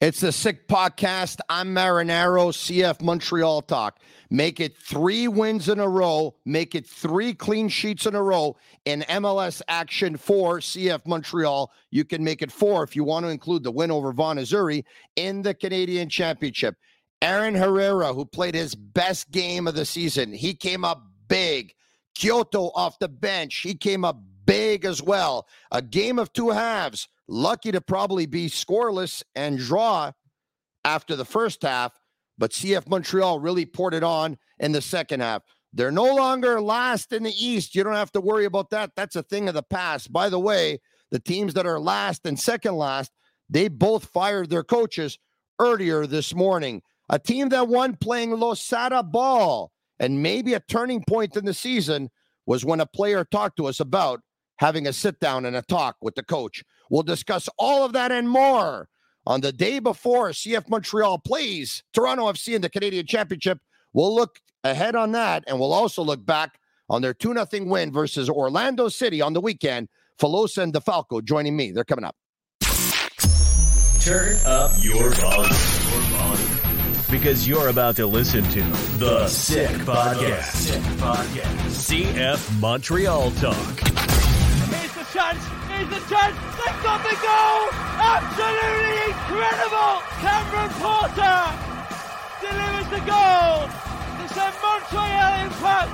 It's the Sick Podcast. I'm Marinaro, CF Montreal Talk. Make it three wins in a row. Make it three clean sheets in a row in MLS action for CF Montreal. You can make it four if you want to include the win over Vaughan Azzurri in the Canadian Championship. Aaron Herrera, who played his best game of the season, he came up big. Quioto off the bench, he came up big as well. A game of two halves lucky to probably be scoreless and draw after the first half, but CF Montreal really poured it on in the second half. They're no longer last in the East. You don't have to worry about that. That's a thing of the past. By the way, the teams that are last and second last, they both fired their coaches earlier this morning. A team that won playing Losada ball and maybe a turning point in the season was when a player talked to us about having a sit down and a talk with the coach. We'll discuss all of that and more on the day before CF Montreal plays Toronto FC in the Canadian Championship. We'll look ahead on that, and we'll also look back on their 2 0 win versus Orlando City on the weekend. Filosa and DeFalco joining me. They're coming up. Turn up your volume. Because you're about to listen to The Sick Podcast. Sick Podcast. CF Montreal Talk. Here's the chance is the chance. They've got the goal. Absolutely incredible. Cameron Porter delivers the goal to send Montreal Impact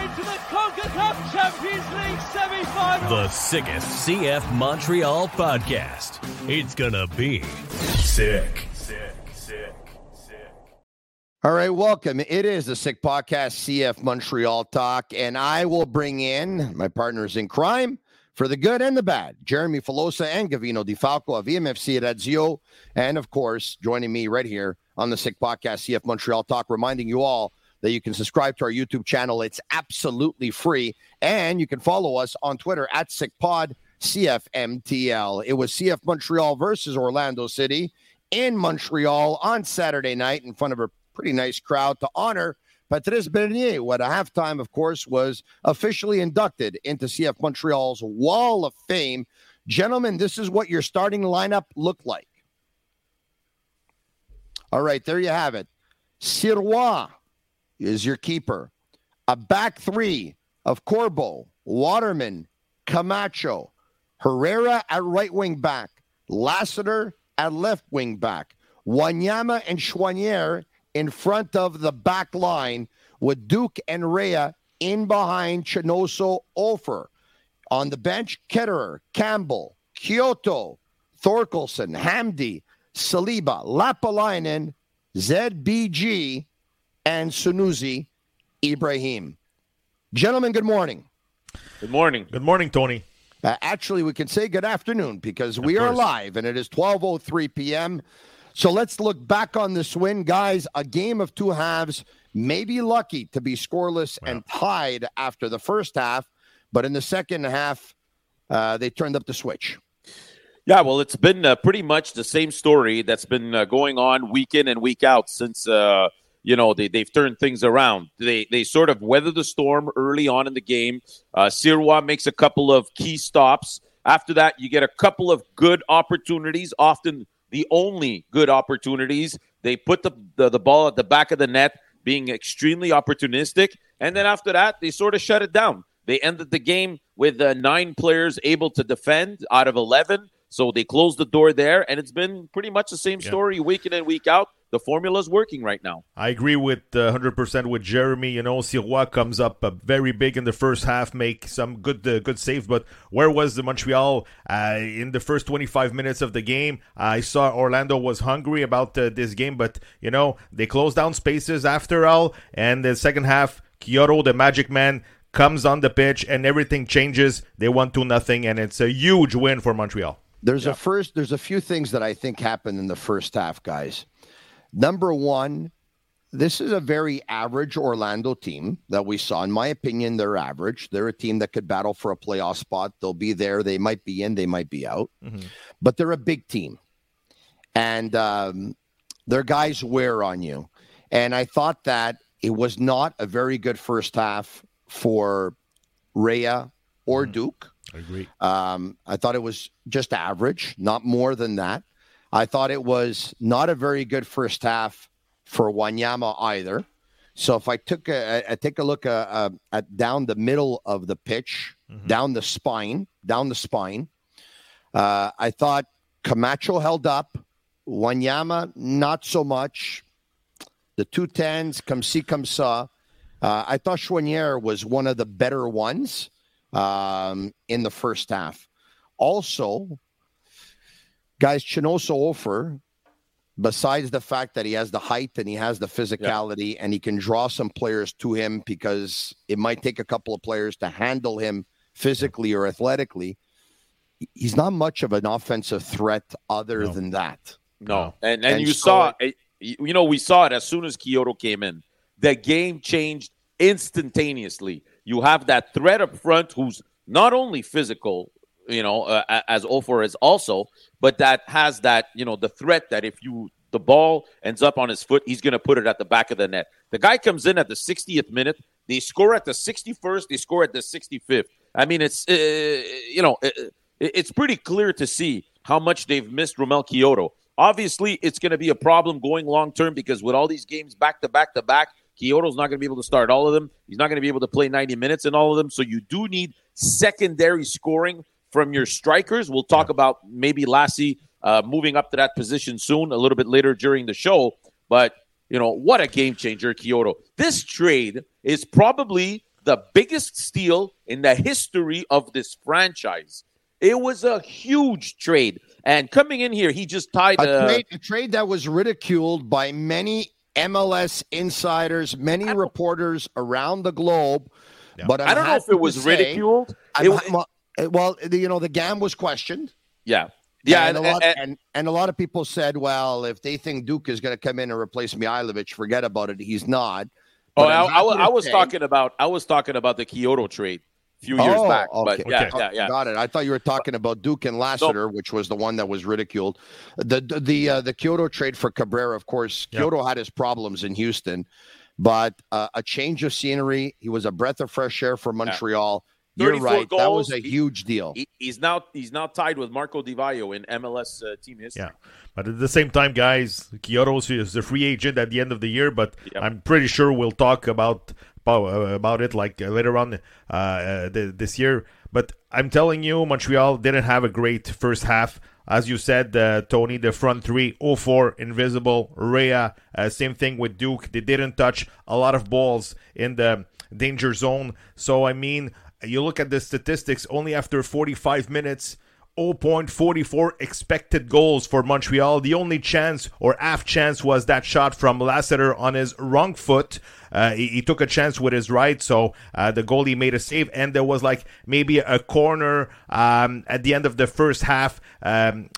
into the CONCACAF Champions League semi-final. The sickest CF Montreal podcast. It's gonna be sick. Sick, sick, sick. All right, welcome. It is the Sick Podcast, CF Montreal Talk, and I will bring in my partners in crime, for the good and the bad. Jeremy Filosa and Gavino De Falco of EMFC at Razio. And of course, joining me right here on the Sick Podcast, CF Montreal Talk, reminding you all that you can subscribe to our YouTube channel. It's absolutely free. And you can follow us on Twitter at SickPod, CFMTL. It was CF Montreal versus Orlando City in Montreal on Saturday night in front of a pretty nice crowd to honor Patrice Bernier, what a halftime, of course, was officially inducted into CF Montreal's Wall of Fame. Gentlemen, this is what your starting lineup looked like. All right, there you have it. Sirois is your keeper. A back three of Corbo, Waterman, Camacho, Herrera at right wing back, Lassiter at left wing back, Wanyama and Choinière in front of the back line with Duke and Rea in behind Chinonso Offor. On the bench, Ketterer, Campbell, Quioto, Thorkelson, Hamdi, Saliba, Lappalainen, ZBG, and Sunusi Ibrahim. Gentlemen, good morning. Good morning. Good morning, Tony. Uh, actually, we can say good afternoon because we are live and it is 12.03 p.m. So let's look back on this win, guys. A game of two halves, maybe lucky to be scoreless and tied after the first half, but in the second half, uh, they turned up the switch. Yeah, well, it's been uh, pretty much the same story that's been uh, going on week in and week out since uh, you know they they've turned things around. They they sort of weather the storm early on in the game. Uh, Sirois makes a couple of key stops. After that, you get a couple of good opportunities, often the only good opportunities. They put the, the, the ball at the back of the net, being extremely opportunistic. And then after that, they sort of shut it down. They ended the game with uh, nine players able to defend out of 11. So they closed the door there, and it's been pretty much the same story yeah. week in and week out the formula is working right now. I agree with uh, 100% with Jeremy. You know, Sirois comes up uh, very big in the first half, make some good uh, good saves. But where was the Montreal uh, in the first 25 minutes of the game? I saw Orlando was hungry about uh, this game, but you know they closed down spaces after all. And the second half, Quioto, the Magic Man, comes on the pitch, and everything changes. They won two nothing, and it's a huge win for Montreal. There's yeah. a first. There's a few things that I think happened in the first half, guys. Number one, this is a very average Orlando team that we saw. In my opinion, they're average. They're a team that could battle for a playoff spot. They'll be there. They might be in. They might be out. Mm-hmm. But they're a big team, and um, their guys wear on you. And I thought that it was not a very good first half for Rea or mm-hmm. Duke. I agree. Um, I thought it was just average, not more than that. I thought it was not a very good first half for Wanyama either. So if I took a, I take a look uh, uh, at down the middle of the pitch, mm-hmm. down the spine, down the spine, uh, I thought Camacho held up, Wanyama not so much. The two tens, come see, come saw. Uh, I thought Choinière was one of the better ones um, in the first half. Also, guys, Chinonso Offor, besides the fact that he has the height and he has the physicality yeah. and he can draw some players to him because it might take a couple of players to handle him physically or athletically, he's not much of an offensive threat other no. than that. No, and and, and you so, saw, eh, you know, we saw it as soon as Quioto came in. The game changed instantaneously. You have that threat up front who's not only physical, you know, uh, as Offor is also, but that has that, you know, the threat that if you the ball ends up on his foot, he's going to put it at the back of the net. The guy comes in at the 60th minute. They score at the 61st. They score at the 65th. I mean, it's uh, you know, it, it's pretty clear to see how much they've missed Romell Quioto. Obviously, it's going to be a problem going long term because with all these games back to back to back, Quioto's not going to be able to start all of them. He's not going to be able to play 90 minutes in all of them. So you do need secondary scoring from your strikers. We'll talk about maybe Lassie uh, moving up to that position soon, a little bit later during the show. But, you know, what a game changer, Quioto. This trade is probably the biggest steal in the history of this franchise. It was a huge trade. And coming in here, he just tied a, trade, a trade that was ridiculed by many MLS insiders, many reporters around the globe. Yeah. But I'm I do not know if it was ridiculed. It, well, well, you know, the GAM was questioned. Yeah. Yeah, and, and, a lot, and, and, and, a lot of people said, well, if they think Duke is going to come in and replace Mihailovic, forget about it. He's not. oh, I, I, I, was say, talking about I was talking about the Quioto trade a few years oh, back. Okay. But yeah, okay. yeah, yeah. Got it. I thought you were talking about Duke and Lassiter, which was the one that was ridiculed. The the the, uh, the Quioto trade for Cabrera, of course. Quioto yep. had his problems in Houston, but uh, a change of scenery. He was a breath of fresh air for Montreal. Yeah. You're right. Goals. That was a huge deal. He, he's now he's now tied with Marco Di Vaio in MLS uh, team history. Yeah, but at the same time, guys, Quioto is a free agent at the end of the year. But yep. I'm pretty sure we'll talk about about, uh, about it like uh, later on uh, uh this year. But I'm telling you, Montreal didn't have a great first half. As you said, uh, Tony, the front three, Offor, Invisible, Rea, uh, same thing with Duke. They didn't touch a lot of balls in the danger zone. So, I mean, you look at the statistics, only after 45 minutes, 0.44 expected goals for Montreal. The only chance or half chance was that shot from Lassiter on his wrong foot. Uh, he, he, took a chance with his right, so uh, the goalie made a save, and there was like maybe a corner um, at the end of the first half. Um,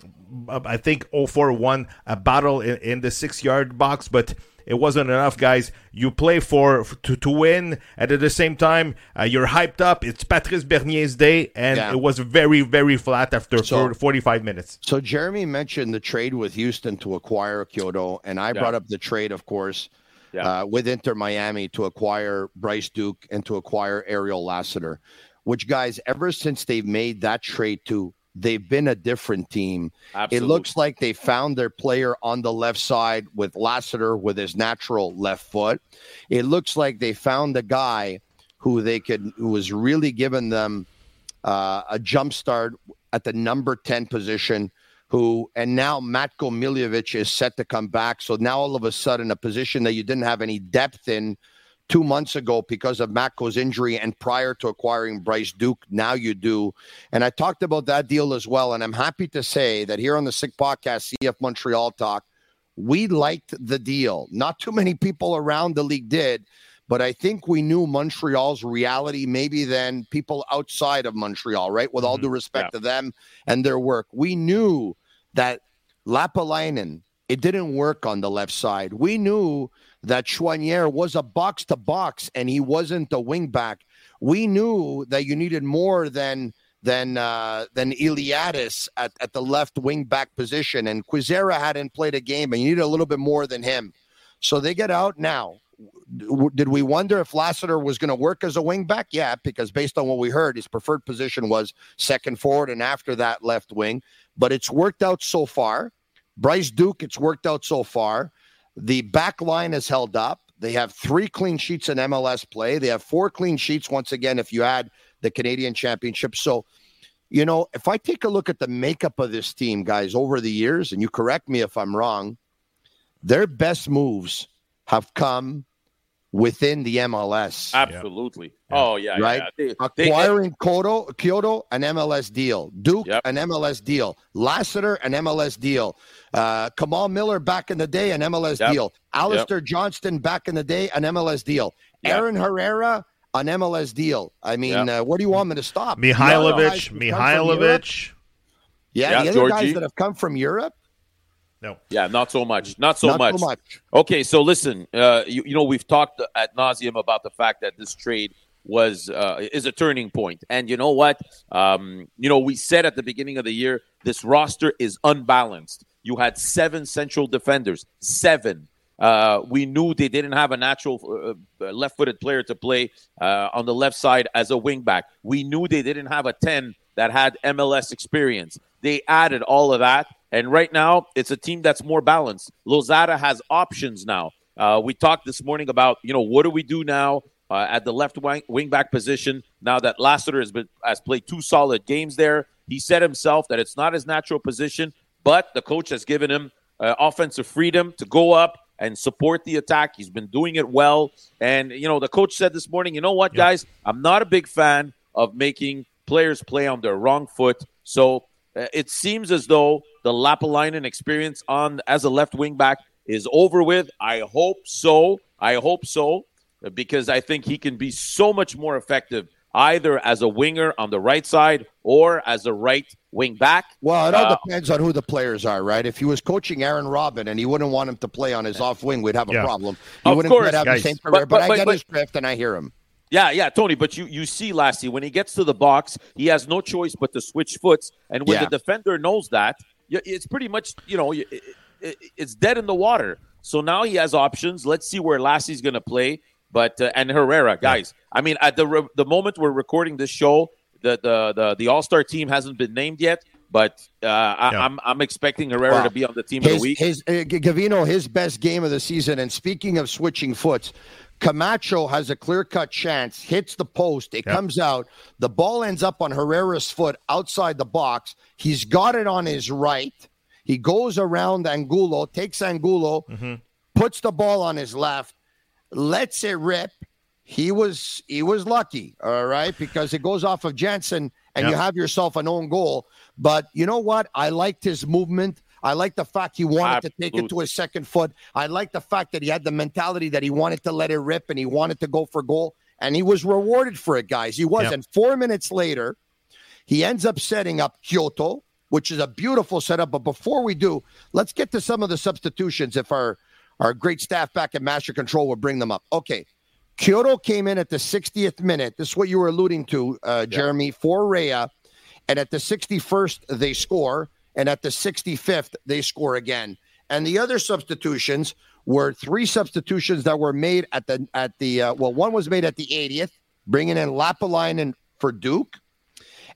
I think 0 won a battle in, in the six yard box, but it wasn't enough, guys. You play for, to, to win, and at the same time, uh, you're hyped up. It's Patrice Bernier's day, and yeah. it was very, very flat after so, 45 minutes. So Jeremy mentioned the trade with Houston to acquire Quioto, and I yeah. brought up the trade, of course, yeah. uh, with Inter Miami to acquire Bryce Duke and to acquire Ariel Lassiter. Which guys, ever since they've made that trade to they've been a different team. Absolutely. It looks like they found their player on the left side with Lassiter with his natural left foot. It looks like they found a guy who they could who was really giving them uh, a jump start at the number 10 position who and now Matko Miljevic is set to come back. So now all of a sudden a position that you didn't have any depth in two months ago because of Matko's injury and prior to acquiring Bryce Duke. Now you do. And I talked about that deal as well. And I'm happy to say that here on the Sick Podcast, CF Montreal Talk, we liked the deal. Not too many people around the league did, but I think we knew Montreal's reality maybe than people outside of Montreal, right? With all mm-hmm. due respect yeah. to them and their work. We knew that Lappalainen, it didn't work on the left side. We knew that Choinière was a box to box and he wasn't a wingback. We knew that you needed more than than uh, than Iliadis at, at the left wing back position, and Kwizera hadn't played a game, and you needed a little bit more than him. So they get out now. Did we wonder if Lassiter was going to work as a wing back? Yeah, because based on what we heard, his preferred position was second forward, and after that left wing. But it's worked out so far. Bryce Duke, it's worked out so far. The back line has held up. They have three clean sheets in MLS play. They have four clean sheets, once again, if you add the Canadian Championship. So, you know, if I take a look at the makeup of this team, guys, over the years, and you correct me if I'm wrong, their best moves have come within the MLS. Absolutely. Oh yeah, Right? yeah. They- they- Acquiring Quioto, Quioto, an MLS deal. Duke, Yep. an MLS deal. Lassiter, an MLS deal. Uh, Kamal Miller back in the day, an MLS Yep. deal. Alistair Johnston back in the day, an MLS deal. Yep. Aaron Herrera, an MLS deal. I mean, Yep. uh, what do you want me to stop? Mihailovic, The other guys that come from Europe- Mihailovic. Yeah, Yeah, the other guys that have come from Europe, No. yeah, not so much. Not so not much. so much. Okay, so listen, uh, you, you know we've talked at nauseum about the fact that this trade was uh, is a turning point. point, and you know what? Um, you know we said at the beginning of the year this roster is unbalanced. You had seven central defenders, seven. Uh, we knew they didn't have a natural uh, uh, left-footed player to play uh, on the left side as a wingback. We knew they didn't have a ten that had MLS experience. They added all of that, and right now it's a team that's more balanced. Losada has options now. Uh, we talked this morning about you know what do we do now uh, at the left wing, wing back position now that Lassiter has been has played two solid games there. He said himself that it's not his natural position, but the coach has given him uh, offensive freedom to go up and support the attack. He's been doing it well, and you know the coach said this morning, you know what, guys, I'm not a big fan of making players play on their wrong foot. So uh, it seems as though the Lappalainen experience on as a left wing back is over with. I hope so. I hope so because I think he can be so much more effective either as a winger on the right side or as a right wing back. Well, it all Uh, depends on who the players are, right? If he was coaching Arjen Robben and he wouldn't want him to play on his off wing, we'd have a Yeah. problem. He Of wouldn't course, have guys. the same career. But, But- but- I get but- his drift and I hear him. Yeah, yeah, Tony. But you you see, Lassie, when he gets to the box, he has no choice but to switch foots, and when Yeah. the defender knows that, y- it's pretty much you know it- it- it's dead in the water. So now he has options. Let's see where Lassie's going to play. But uh, and Herrera, guys. I mean, at the re- the moment we're recording this show, the the the, the All Star team hasn't been named yet. But uh, I, Yeah. I'm I'm expecting Herrera Wow. to be on the team of the His, week. his uh, Gavino, his best game of the season. And speaking of switching foots, Camacho has a clear cut chance, hits the post, it Yeah. comes out, the ball ends up on Herrera's foot outside the box. He's got it on his right. He goes around Angulo, takes Angulo, mm-hmm. puts the ball on his left, lets it rip. He was he was lucky, all right, because it goes off of Jansson and you have yourself an own goal. But you know what? I liked his movement. I like the fact he wanted to take it to his second foot. I like the fact that he had the mentality that he wanted to let it rip and he wanted to go for goal. And he was rewarded for it, guys. He was. Yep. And four minutes later, he ends up setting up Quioto, which is a beautiful setup. But before we do, let's get to some of the substitutions if our, our great staff back at Master Control will bring them up. Okay. Quioto came in at the 60th minute. This is what you were alluding to, uh, Jeremy, for Rea. And at the 61st, they score. And at the 65th, they score again. And the other substitutions were three substitutions that were made at the at the uh, well, one was made at the 80th, bringing in Lappalainen for Duke,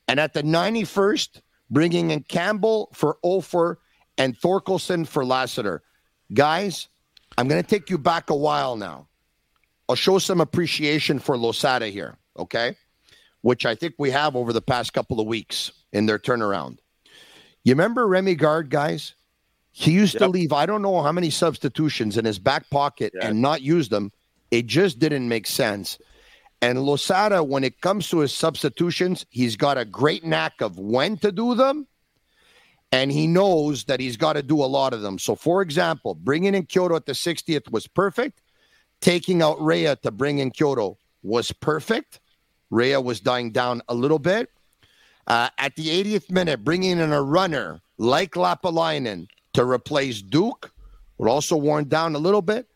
and at the 91st, bringing in Campbell for Offor and Thorkelson for Lassiter. Guys, I'm going to take you back a while now. I'll show some appreciation for Losada here, okay? Which I think we have over the past couple of weeks in their turnaround. You remember Remy Garde, guys? He used to leave I don't know how many substitutions in his back pocket Yeah. and not use them. It just didn't make sense. And Losada, when it comes to his substitutions, he's got a great knack of when to do them, and he knows that he's got to do a lot of them. So, for example, bringing in Quioto at the 60th was perfect. Taking out Rea to bring in Quioto was perfect. Rea was dying down a little bit. Uh, at the 80th minute, bringing in a runner like Lappalainen to replace Duke, were also worn down a little bit,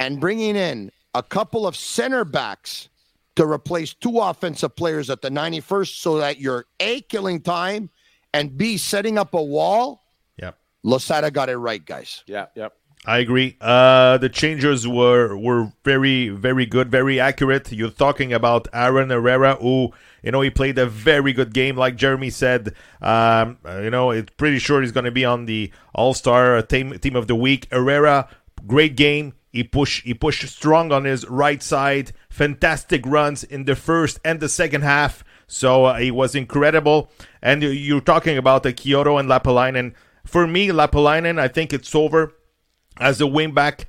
and bringing in a couple of center backs to replace two offensive players at the 91st so that you're A, killing time, and B, setting up a wall. Yep. Losada got it right, guys. Yeah, yeah. I agree. Uh, the changes were were very very good, very accurate. You're talking about Aaron Herrera, who you know he played a very good game, like Jeremy said. Um, you know, it's pretty sure he's going to be on the All Star team team of the week. Herrera, great game. He pushed he pushed strong on his right side. Fantastic runs in the first and the second half. So uh, he was incredible. And you're talking about the Quioto and Lappalainen. For me, Lappalainen, I think it's over as a wingback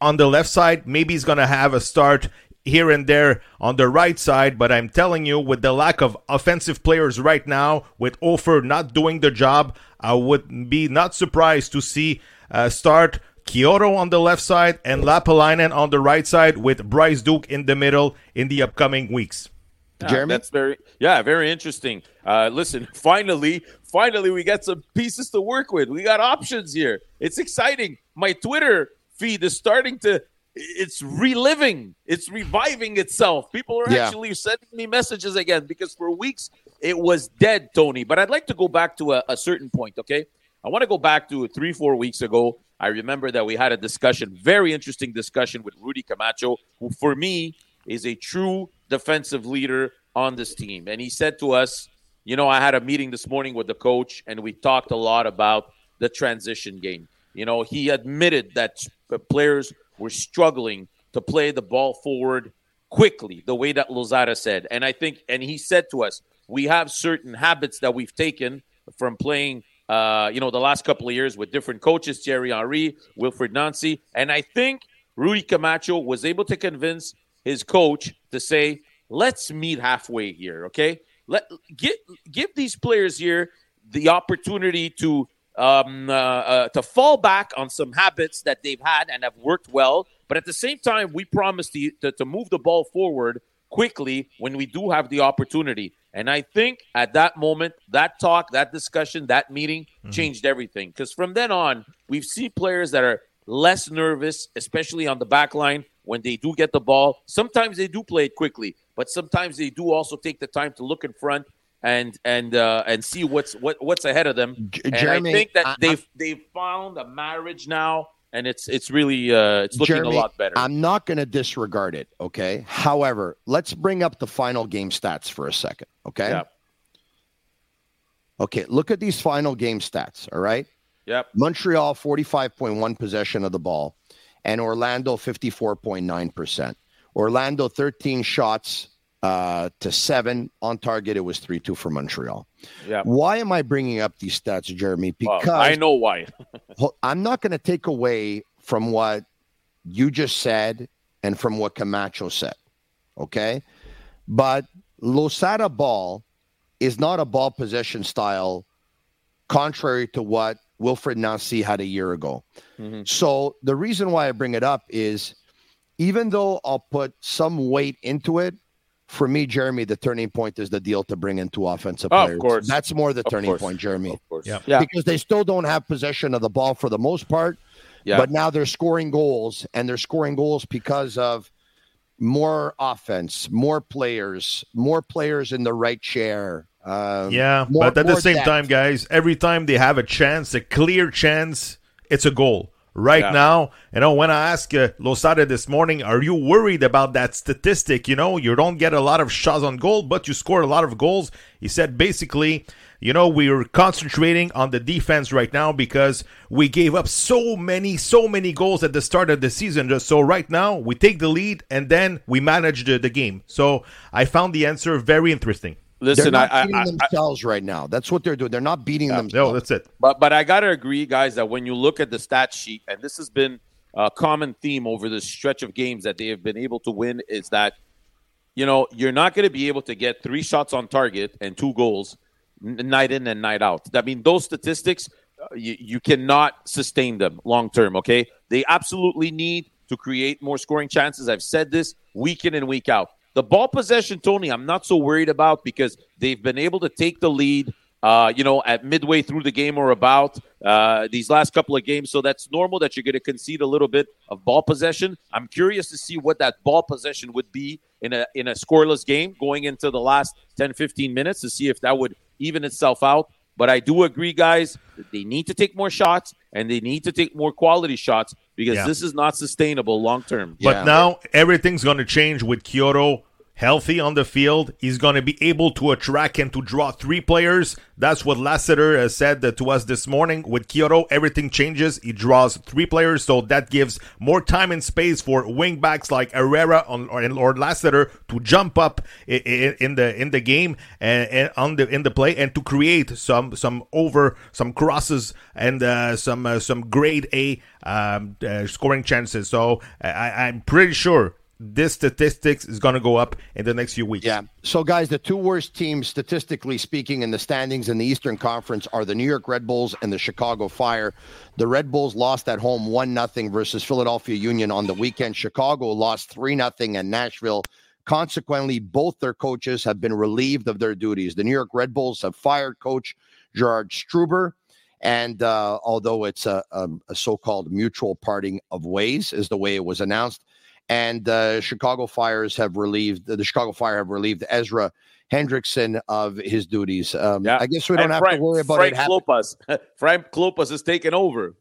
on the left side. Maybe he's going to have a start here and there on the right side, but I'm telling you, with the lack of offensive players right now, with Offor not doing the job, I would be not surprised to see uh, start Quioto on the left side and Lappalainen on the right side with Bryce Duke in the middle in the upcoming weeks. Yeah, Jeremy? that's very yeah, very interesting. Uh, listen, finally, finally, we got some pieces to work with. We got options here. It's exciting. My Twitter feed is starting to. It's reliving. It's reviving itself. People are Yeah. actually sending me messages again because for weeks it was dead, Tony. But I'd like to go back to a, a certain point. Okay, I want to go back to three, four weeks ago. I remember that we had a discussion, very interesting discussion with Rudy Camacho, who for me is a true defensive leader on this team. And he said to us, you know, I had a meeting this morning with the coach, and we talked a lot about the transition game. You know, he admitted that players were struggling to play the ball forward quickly, the way that Losada said. And I think, and he said to us, we have certain habits that we've taken from playing, uh, you know, the last couple of years with different coaches, Thierry Henry, Wilfried Nancy. And I think Rudy Camacho was able to convince his coach to say, let's meet halfway here, okay? Let give give these players here the opportunity to um, uh, uh, to fall back on some habits that they've had and have worked well. But at the same time, we promise to, to, to move the ball forward quickly when we do have the opportunity. And I think at that moment, that talk, that discussion, that meeting changed everything. Because from then on, we've seen players that are less nervous, especially on the back line when they do get the ball. Sometimes they do play it quickly, but sometimes they do also take the time to look in front and and uh, and see what's what what's ahead of them. J- and I think that I- they've they've found a marriage now, and it's it's really uh, it's looking Jeremy, a lot better. I'm not going to disregard it. Okay. However, let's bring up the final game stats for a second. Okay. Yeah. Okay. Look at these final game stats. All right. Yep. Montreal 45.1 possession of the ball, and Orlando 54.9%. Orlando 13 shots uh, to seven on target. It was 3 2 for Montreal. Yeah. Why am I bringing up these stats, Jeremy? Well, Because I know why. I'm not going to take away from what you just said and from what Camacho said. Okay. But Losada ball is not a ball possession style, contrary to what Wilfried Nancy had a year ago. Mhm. So the reason why I bring it up is even though I'll put some weight into it, for me, Jeremy, the turning point is the deal to bring in two offensive Oh, of players. course. That's more the Of turning course. point, Jeremy Of course. Yeah. Yeah. because they still don't have possession of the ball for the most part. Yeah. But now they're scoring goals, and they're scoring goals because of more offense, more players, more players in the right chair. Um, Yeah, more- but at the same depth. time, guys, every time they have a chance, a clear chance, it's a goal. Right Yeah. now, you know, when I asked uh, Losada this morning, are you worried about that statistic? You know, you don't get a lot of shots on goal, but you score a lot of goals. He said basically, you know, we're concentrating on the defense right now because we gave up so many, so many goals at the start of the season. So right now, we take the lead and then we manage the, the game. So I found the answer very interesting. They're Listen, I, not I, beating I, themselves right now. That's what they're doing. They're not beating No, themselves. No, that's it. But but I gotta agree, guys, that when you look at the stat sheet, and this has been a common theme over the stretch of games that they have been able to win, is that you know you're not going to be able to get three shots on target and two goals n- night in and night out. I mean, those statistics uh, you, you cannot sustain them long term. Okay, they absolutely need to create more scoring chances. I've said this week in and week out. The ball possession, Tony, I'm not so worried about because they've been able to take the lead. Uh, you know, at midway through the game or about uh, these last couple of games, so that's normal that you're going to concede a little bit of ball possession. I'm curious to see what that ball possession would be in a in a scoreless game going into the last 10, 15 minutes to see if that would even itself out. But I do agree, guys, that they need to take more shots and they need to take more quality shots because Yeah. this is not sustainable long term. But Yeah. now everything's going to change with Quioto healthy on the field. He's going to be able to attract and to draw three players. That's what Lassiter has said to us this morning. With Quioto, everything changes. He draws three players, so that gives more time and space for wingbacks like Herrera on, or, Lassiter to jump up in, the in the game and, and on the in the play and to create some some over some crosses and uh, some uh, some grade A um, uh, scoring chances. So I, I'm pretty sure this statistics is going to go up in the next few weeks. Yeah. So, guys, the two worst teams, statistically speaking, in the standings in the Eastern Conference are the New York Red Bulls and the Chicago Fire. The Red Bulls lost at home 1 0 versus Philadelphia Union on the weekend. Chicago lost 3 0 at Nashville. Consequently, both their coaches have been relieved of their duties. The New York Red Bulls have fired coach Gerhard Struber. And uh, although it's a, a, a so called mutual parting of ways, is the way it was announced, and uh, Chicago Fires have relieved the Chicago Fire have relieved Ezra Hendrickson of his duties. Um, Yeah. I guess we don't And have Frank, to worry about Frank it happening. Klopas. Frank Klopas is taking over.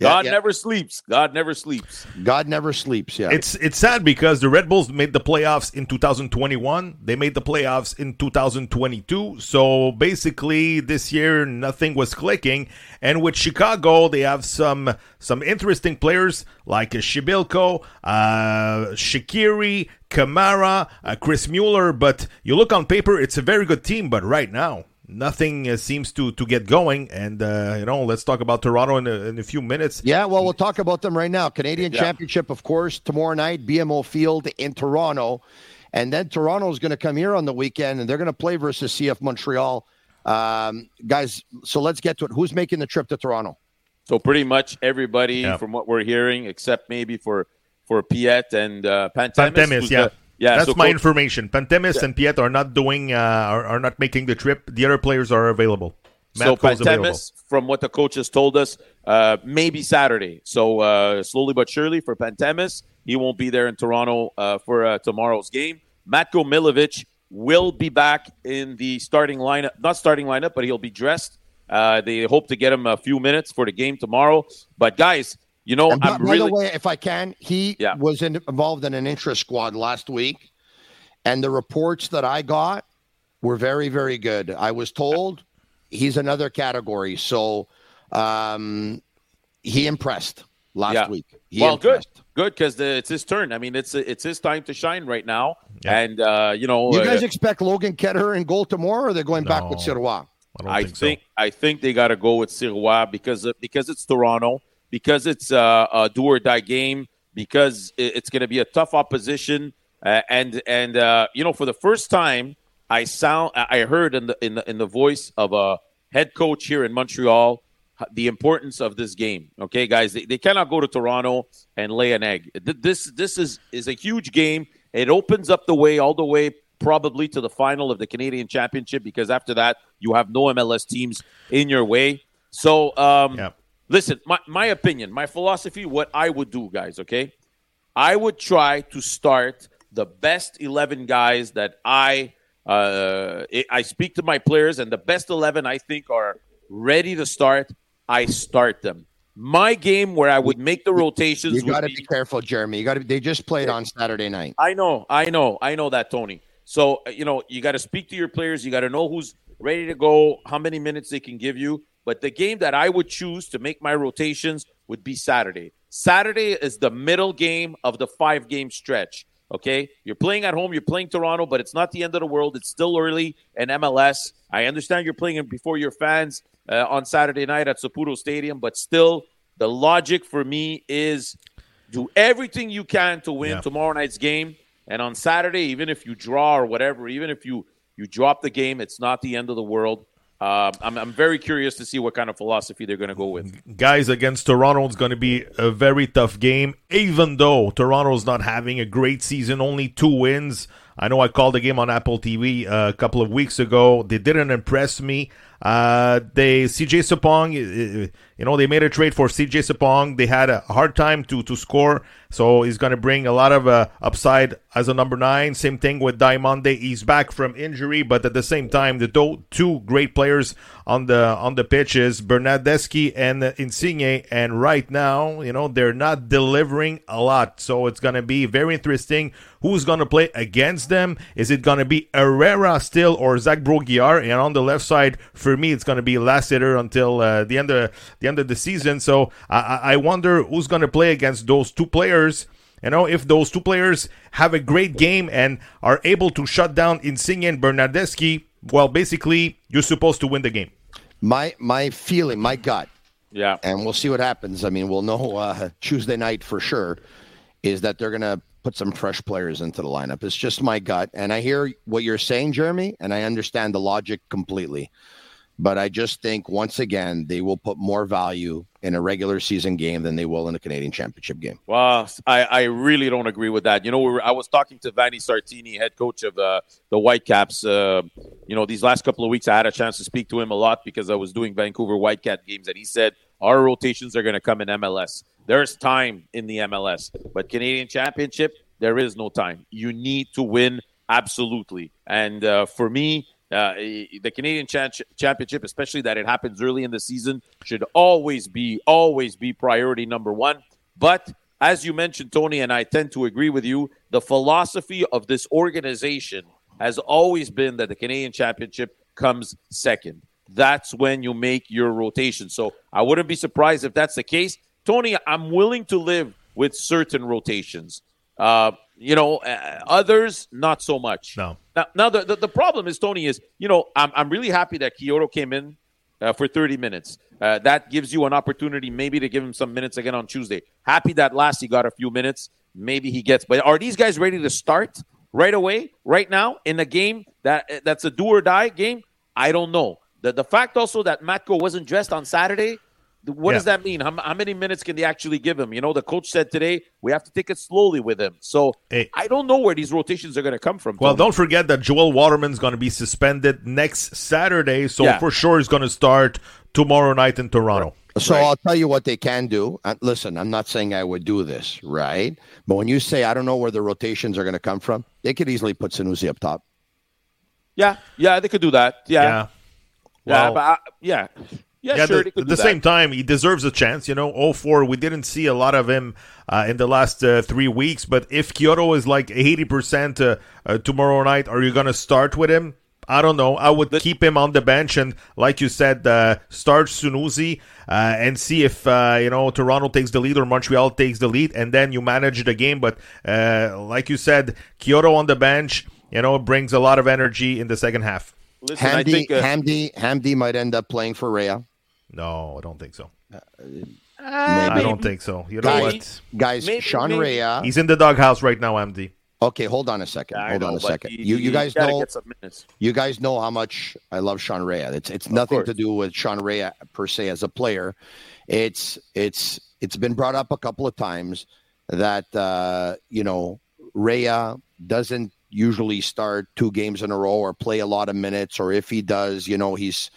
Yeah, God yeah. never sleeps. God never sleeps. God never sleeps. Yeah, It's it's sad because the Red Bulls made the playoffs in 2021. They made the playoffs in 2022. So basically, this year nothing was clicking. And with Chicago, they have some some interesting players like Przybyłko, uh, Shaqiri, Kamara, uh, Chris Mueller. But you look on paper, it's a very good team. But right now. Nothing uh, seems to, to get going, and uh, you know. Let's talk about Toronto in a, in a few minutes. yeah. Well, we'll talk about them right now. Canadian Yeah. Championship, of course, tomorrow night, BMO Field in Toronto, and then Toronto is going to come here on the weekend, and they're going to play versus CF Montreal. Um, guys, so let's get to it. Who's making the trip to Toronto? So pretty much everybody, Yeah. from what we're hearing, except maybe for for Piette and uh, Pantemis. Pantemis, yeah. the- yeah. That's so my information. Pantemis and Piette are not doing, uh, are, are not making the trip. The other players are available. So Matt available. Pantemis, from what the coaches told us, uh, maybe Saturday. So uh, slowly but surely for Pantemis, he won't be there in Toronto uh, for uh, tomorrow's game. Matko Miljevic will be back in the starting lineup, not starting lineup, but he'll be dressed. Uh, they hope to get him a few minutes for the game tomorrow. But guys, you know, And by, I'm by really the way, if I can, he Yeah. was in, involved in an interest squad last week, and the reports that I got were very, very good. I was told he's another category, so um, he impressed last Yeah. week. He well, good, impressed. good, because it's his turn. I mean, it's it's his time to shine right now, Yeah. and uh, you know, You uh, guys expect Logan Ketterer in goal tomorrow, or they're going back with No. Sirois? I I think, think so. I think they got to go with Sirois because because it's Toronto, because it's uh, a do or die game, because it's going to be a tough opposition, uh, and and uh, you know for the first time I sound I heard in the in the in the voice of a head coach here in Montreal the importance of this game. Okay, guys, they, they cannot go to Toronto and lay an egg. This this is is a huge game. It opens up the way all the way probably to the final of the Canadian Championship because after that you have no MLS teams in your way. So um. Listen, my my opinion, my philosophy, what I would do, guys. Okay, I would try to start the best 11 guys that I uh, I- speak to my players, and the best 11 I think are ready to start. I start them. My game where I would make the rotations. You got to be- be careful, Jeremy. You got to. They just played on Saturday night. I know, I know, I know that, Tony. So uh, you know, you got to speak to your players. You got to know who's ready to go, how many minutes they can give you. But the game that I would choose to make my rotations would be Saturday. Saturday is the middle game of the five game stretch. Okay, you're playing at home. You're playing Toronto, but it's not the end of the world. It's still early in MLS. I understand you're playing before your fans uh, on Saturday night at Saputo Stadium, but still, the logic for me is do everything you can to win Yeah. tomorrow night's game. And on Saturday, even if you draw or whatever, even if you you drop the game, it's not the end of the world. Um, I'm, I'm very curious to see what kind of philosophy they're going to go with. guys against Toronto is going to be a very tough game, even though Toronto's not having a great season, only two wins. I know I called the game on Apple TV uh, a couple of weeks ago. They didn't impress me. Uh, they CJ Sapong, uh, you know, they made a trade for CJ Sapong. They had a hard time to to score, so he's going to bring a lot of uh, upside as a number nine. Same thing with Diomande. He's back from injury, but at the same time, the two great players on the on the pitch is Bernardeschi and Insigne, and right now, you know, they're not delivering a lot. So it's going to be very interesting who's going to play against them. Is it going to be Herrera still or Zach Brault-Guillard? And on the left side, for me, it's going to be Lassiter until uh, the end of the end of the season. So I, I wonder who's going to play against those two players. You know, if those two players have a great game and are able to shut down Insigne and Bernardeschi, well, basically, you're supposed to win the game. My my feeling, my gut, Yeah. and we'll see what happens. I mean, we'll know uh, Tuesday night for sure. Is that they're going to put some fresh players into the lineup? It's just my gut, and I hear what you're saying, Jeremy, and I understand the logic completely. But I just think once again they will put more value in a regular season game than they will in a Canadian Championship game. Well, I, I really don't agree with that. You know, we were, I was talking to Vanni Sartini, head coach of uh, the Whitecaps. Uh, you know, these last couple of weeks, I had a chance to speak to him a lot because I was doing Vancouver Whitecap games, and he said our rotations are going to come in MLS. There's time in the MLS, but Canadian Championship, there is no time. You need to win absolutely. And uh, for me, uh, the Canadian Championship, especially that it happens early in the season, should always be always be priority number one. But as you mentioned, Tony, and I tend to agree with you, the philosophy of this organization has always been that the Canadian Championship comes second. That's when you make your rotation. So I wouldn't be surprised if that's the case. Tony, I'm willing to live with certain rotations. Uh, you know, uh, others not so much. No. Now, now the, the, the problem is Tony is you know I'm I'm really happy that Quioto came in uh, for 30 minutes. Uh, that gives you an opportunity maybe to give him some minutes again on Tuesday. Happy that last he got a few minutes. Maybe he gets. But are these guys ready to start right away, right now in a game that that's a do or die game? I don't know. The the fact also that Matko wasn't dressed on Saturday what yeah. does that mean? How, how, many minutes can they actually give him? You know, the coach said today we have to take it slowly with him. So hey. I don't know where these rotations are going to come from. Well, don't forget that Joel Waterman's going to be suspended next Saturday, so yeah. for sure he's going to start tomorrow night in Toronto. So right. I'll tell you what they can do. Uh, listen, I'm not saying I would do this, right? But when you say I don't know where the rotations are going to come from, they could easily put Sunusi up top. Yeah, yeah, they could do that. Yeah, yeah, well, yeah, but I, yeah. Yeah, yeah sure. The, at the same time, he deserves a chance. You know, Offor, we didn't see a lot of him uh, in the last uh, three weeks. But if Quioto is like 80% uh, uh, tomorrow night, are you going to start with him? I don't know. I would keep him on the bench and, like you said, uh, start Sunusi uh, and see if uh, you know Toronto takes the lead or Montreal takes the lead, and then you manage the game. But uh, like you said, Quioto on the bench, you know, brings a lot of energy in the second half. Listen, Hamdi, think, uh, Hamdi, Hamdi might end up playing for Rea. No, I don't think so. Uh, I don't think so. You know guys, what, guys? Maybe, Sean maybe. Rea. He's in the doghouse right now, MD. Okay, hold on a second. Yeah, hold know, on a second. You, you, you guys know. You guys know how much I love Sean Rea. It's it's nothing to do with Sean Rea per se as a player. It's it's it's been brought up a couple of times that uh, you know Rea doesn't usually start two games in a row or play a lot of minutes, or if he does, you know, he's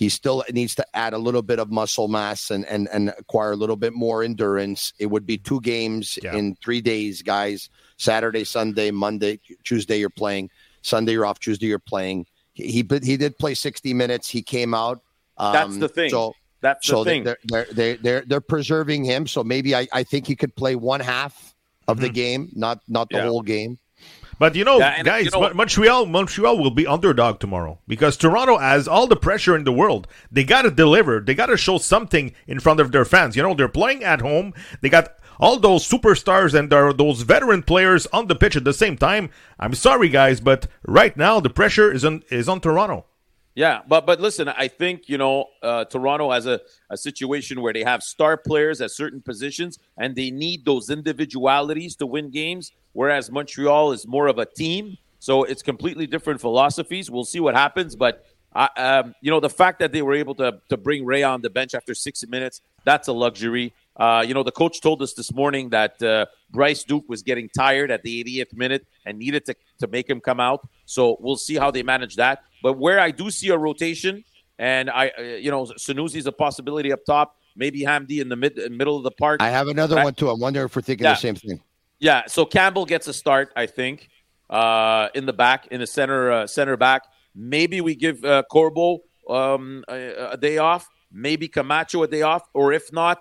he still needs to add a little bit of muscle mass and and and acquire a little bit more endurance. It would be two games yeah. in three days, guys. Saturday, Sunday, Monday, Tuesday you're playing. Sunday you're off. Tuesday you're playing. He he, he did play 60 minutes. He came out. Um, That's the thing. So that's so the thing. They're, they're, they're, they're, they're preserving him. So maybe I, I think he could play one half of mm-hmm. the game, not not the yeah. whole game. But you know, yeah, guys, you know, Montreal, Montreal will be underdog tomorrow because Toronto has all the pressure in the world. They got to deliver. They got to show something in front of their fans. You know, they're playing at home. They got all those superstars and those veteran players on the pitch at the same time. I'm sorry, guys, but right now the pressure is on is on Toronto. Yeah, but but listen, I think you know uh, Toronto has a, a situation where they have star players at certain positions, and they need those individualities to win games. Whereas Montreal is more of a team, so it's completely different philosophies. We'll see what happens, but uh, um, you know the fact that they were able to to bring Rea on the bench after 60 minutes, that's a luxury. Uh, you know, the coach told us this morning that uh, Bryce Duke was getting tired at the 80th minute and needed to, to make him come out. So we'll see how they manage that. But where I do see a rotation, and I, uh, you know, Sunusi's a possibility up top. Maybe Hamdi in the mid middle of the park. I have another I- one too. I'm wondering if we're thinking Yeah. the same thing. Yeah, so Campbell gets a start, I think, uh, in the back, in the center, uh, center back. Maybe we give uh, Corbo um, a, a day off. Maybe Camacho a day off, or if not,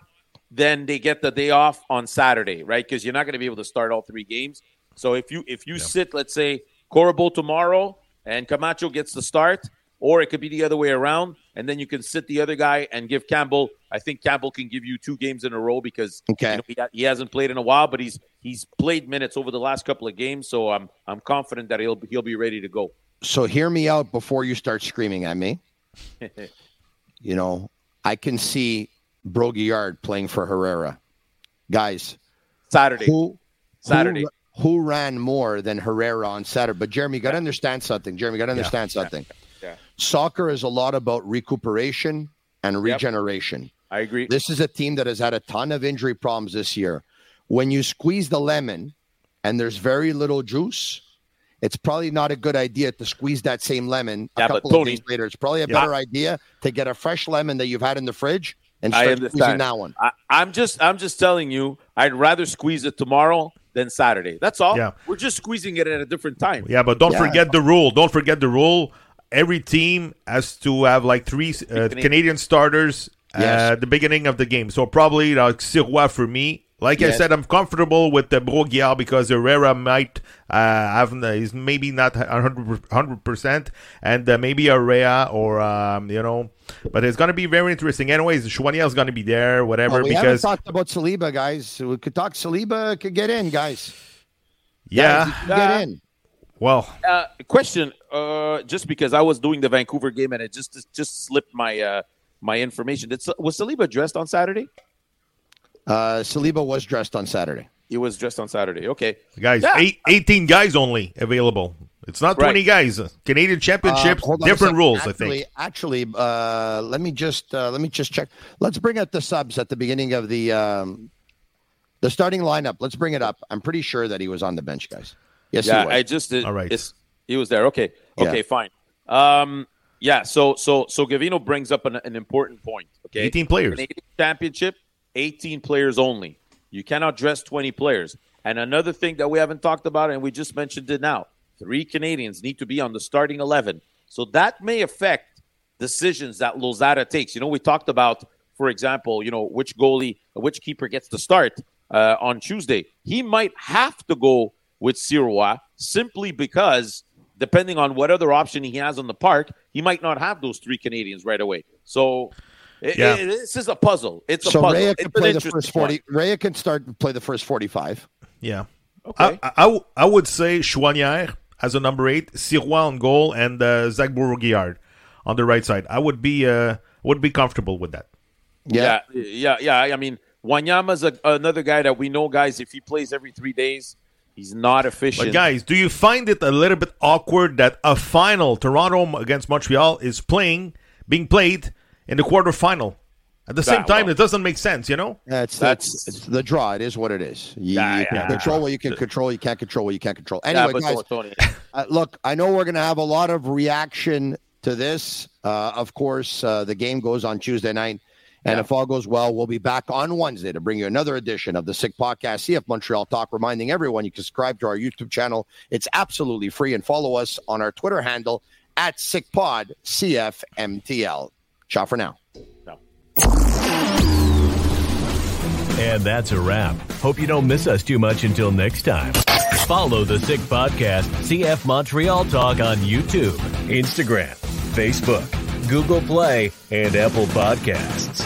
then they get the day off on Saturday, right? Because you're not going to be able to start all three games. So if you if you sit, let's say Corbo tomorrow and Camacho gets the start, or it could be the other way around, and then you can sit the other guy and give Campbell. I think Campbell can give you two games in a row because Okay. you know, he, he hasn't played in a while, but he's he's played minutes over the last couple of games, so I'm I'm confident that he'll he'll be ready to go. So hear me out before you start screaming at me. you know, I can see Brault-Guillard playing for Herrera. Guys, Saturday, who Saturday. who, who ran more than Herrera on Saturday? But Jeremy, got to understand something. Jeremy, got to understand something. Yeah. Soccer is a lot about recuperation and regeneration. I agree. This is a team that has had a ton of injury problems this year. When you squeeze the lemon and there's very little juice, it's probably not a good idea to squeeze that same lemon a Yeah, but couple Tony- of days later. It's probably a Yeah. better idea to get a fresh lemon that you've had in the fridge and I start squeezing that one. I, I'm just I'm just telling you, I'd rather squeeze it tomorrow than Saturday. That's all. Yeah. We're just squeezing it at a different time. Yeah, but don't Yeah. forget the rule. Don't forget the rule. Every team has to have like three uh, Canadian. Canadian starters uh, Yes. at the beginning of the game. So probably like Sirois for me. Like I said, I'm comfortable with the Brault-Guillard because Herrera might uh, have is maybe not 100 percent, and uh, maybe Herrera or um, you know, but it's gonna be very interesting. Anyways, Choinière is gonna be there, whatever, Oh, we haven't talked about Saliba, guys. We could talk Saliba could get in, guys. yeah, Guys, he could get in. well, Uh, question: uh, Just because I was doing the Vancouver game and it just just, just slipped my uh, my information. Did, was Saliba dressed on Saturday? Uh, Saliba was dressed on Saturday. He was dressed on Saturday. Okay. guys, Yeah. eight, 18 guys only available. It's not 20 Right. guys. Canadian Championships, Uh, hold on a different rules, actually, I think. Actually, uh, let me just uh, let me just check. Let's bring up the subs at the beginning of the um, the starting lineup. Let's bring it up. I'm pretty sure that he was on the bench, guys. Yes, yeah, he was. I just did. All right. It's, he was there. Okay. Yeah. Okay. Fine. Um. Yeah. So so so Gavino brings up an, an important point. Okay. 18 players. Canadian Championship, 18 players only. You cannot dress 20 players. And another thing that we haven't talked about, and we just mentioned it now three Canadians need to be on the starting 11. So that may affect decisions that Losada takes. You know, we talked about, for example, you know, which goalie, which keeper gets the start uh, on Tuesday. He might have to go with Sirois simply because, depending on what other option he has on the park, he might not have those three Canadians right away. So. it- Yeah. it- this is a puzzle. It's a so puzzle. Rea It's can an play the first forty. one. Rea can start to play the first forty-five. Yeah. Okay. I, I, I- I would say Choinière as a number eight, Sirois on goal, and uh, Zach Brault-Guillard on the right side. I would be uh, would be comfortable with that. Yeah. Yeah, yeah, yeah. I mean, Wanyama's a, another guy that we know, guys. If he plays every three days, he's not efficient. But guys, do you find it a little bit awkward that a final Toronto against Montreal is playing being played in the quarterfinal? At the same Ah, time, well. it doesn't make sense, you know? That's That's- that's it's the draw. It is what it is. You, Yeah, you can yeah. control what you can control. You can't control what you can't control. yeah, Anyway, but guys, Tony. Uh, look, I know we're going to have a lot of reaction to this. Uh, of course, uh, the game goes on Tuesday night. And Yeah. if all goes well, we'll be back on Wednesday to bring you another edition of the Sick Podcast, CF Montreal Talk, reminding everyone you can subscribe to our YouTube channel. It's absolutely free and follow us on our Twitter handle at SickPod CFMTL. Ciao for now. And that's a wrap. Hope you don't miss us too much until next time. Follow the Sick Podcast, CF Montreal Talk on YouTube, Instagram, Facebook, Google Play, and Apple Podcasts.